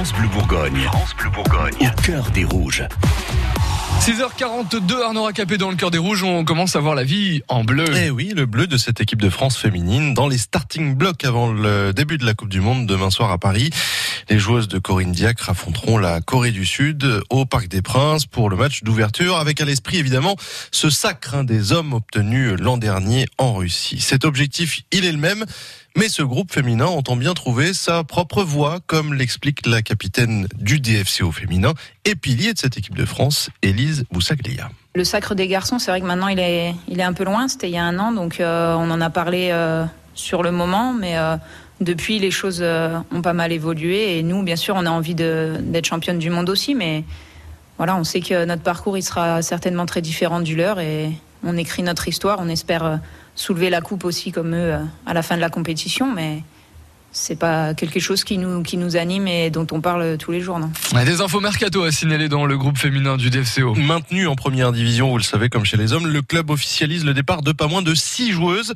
France Bleu Bourgogne. France Bleu Bourgogne. Au cœur des rouges. 6h42, Arnaud Racapé dans le cœur des rouges, on commence à voir la vie en bleu. Eh oui, le bleu de cette équipe de France féminine dans les starting blocks avant le début de la Coupe du Monde demain soir à Paris. Les joueuses de Corinne Diacre affronteront la Corée du Sud au Parc des Princes pour le match d'ouverture avec à l'esprit évidemment ce sacre hein, des hommes obtenu l'an dernier en Russie. Cet objectif, il est le même. Mais ce groupe féminin entend bien trouver sa propre voie, comme l'explique la capitaine du DFCO féminin et pilier de cette équipe de France, Élise Le sacre des garçons, c'est vrai que maintenant il est, un peu loin, c'était il y a un an, donc euh, on en a parlé euh, sur le moment, mais euh, depuis les choses ont pas mal évolué et nous, bien sûr, on a envie d'être championne du monde aussi, mais voilà, on sait que notre parcours il sera certainement très différent du leur et on écrit notre histoire, on espère soulever la coupe aussi comme eux à la fin de la compétition, mais c'est pas quelque chose qui nous, qui nous anime et dont on parle tous les jours, non. Des infos mercato à signaler dans le groupe féminin du DFCO. Maintenu en première division, vous le savez, comme chez les hommes, le club officialise le départ de pas moins de six joueuses.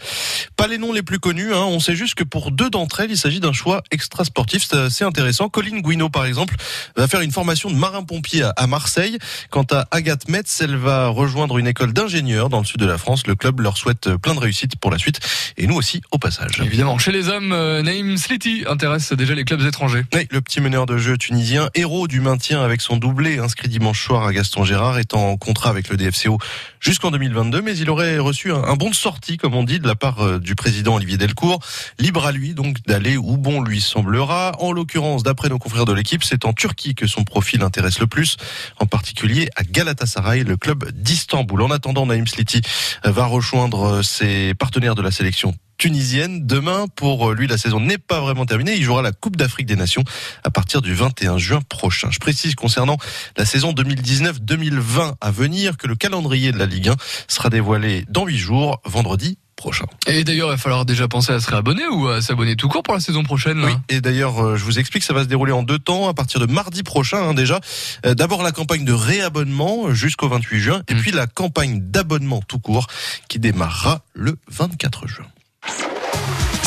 Pas les noms les plus connus, hein. on sait juste que pour deux d'entre elles, il s'agit d'un choix extra sportif. C'est assez intéressant. Colline Guino, par exemple, va faire une formation de marin-pompier à Marseille. Quant à Agathe Metz, elle va rejoindre une école d'ingénieurs dans le sud de la France. Le club leur souhaite plein de réussite pour la suite et nous aussi au passage. Évidemment, chez les hommes, euh, Naïm Sliti intéresse déjà les clubs étrangers. Oui, le petit meneur de jeu tunisien, héros du maintien avec son doublé inscrit dimanche soir à Gaston Gérard, est en contrat avec le DFCO jusqu'en 2022, mais il aurait reçu un, bon de sortie, comme on dit, de la part euh, du président Olivier Delcourt. Libre à lui donc d'aller où bon lui semblera. En l'occurrence, d'après nos confrères de l'équipe, c'est en Turquie que son profil intéresse le plus, en particulier à Galatasaray, le club d'Istanbul. En attendant, Naïm Sliti va rejoindre euh, ses partenaires de la sélection tunisienne. Demain, pour lui, la saison n'est pas vraiment terminée. Il jouera la Coupe d'Afrique des Nations à partir du 21 juin prochain. Je précise concernant la saison 2019-2020 à venir que le calendrier de la Ligue 1 sera dévoilé dans huit jours, vendredi prochain. Et d'ailleurs, il va falloir déjà penser à se réabonner ou à s'abonner tout court pour la saison prochaine. Oui, et d'ailleurs, je vous explique, ça va se dérouler en deux temps, à partir de mardi prochain hein, déjà. Euh, D'abord la campagne de réabonnement jusqu'au 28 juin, et puis la campagne d'abonnement tout court qui démarrera le 24 juin.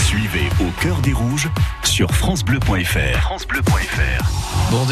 Suivez au cœur des rouges sur francebleu.fr. francebleu.fr. Bon,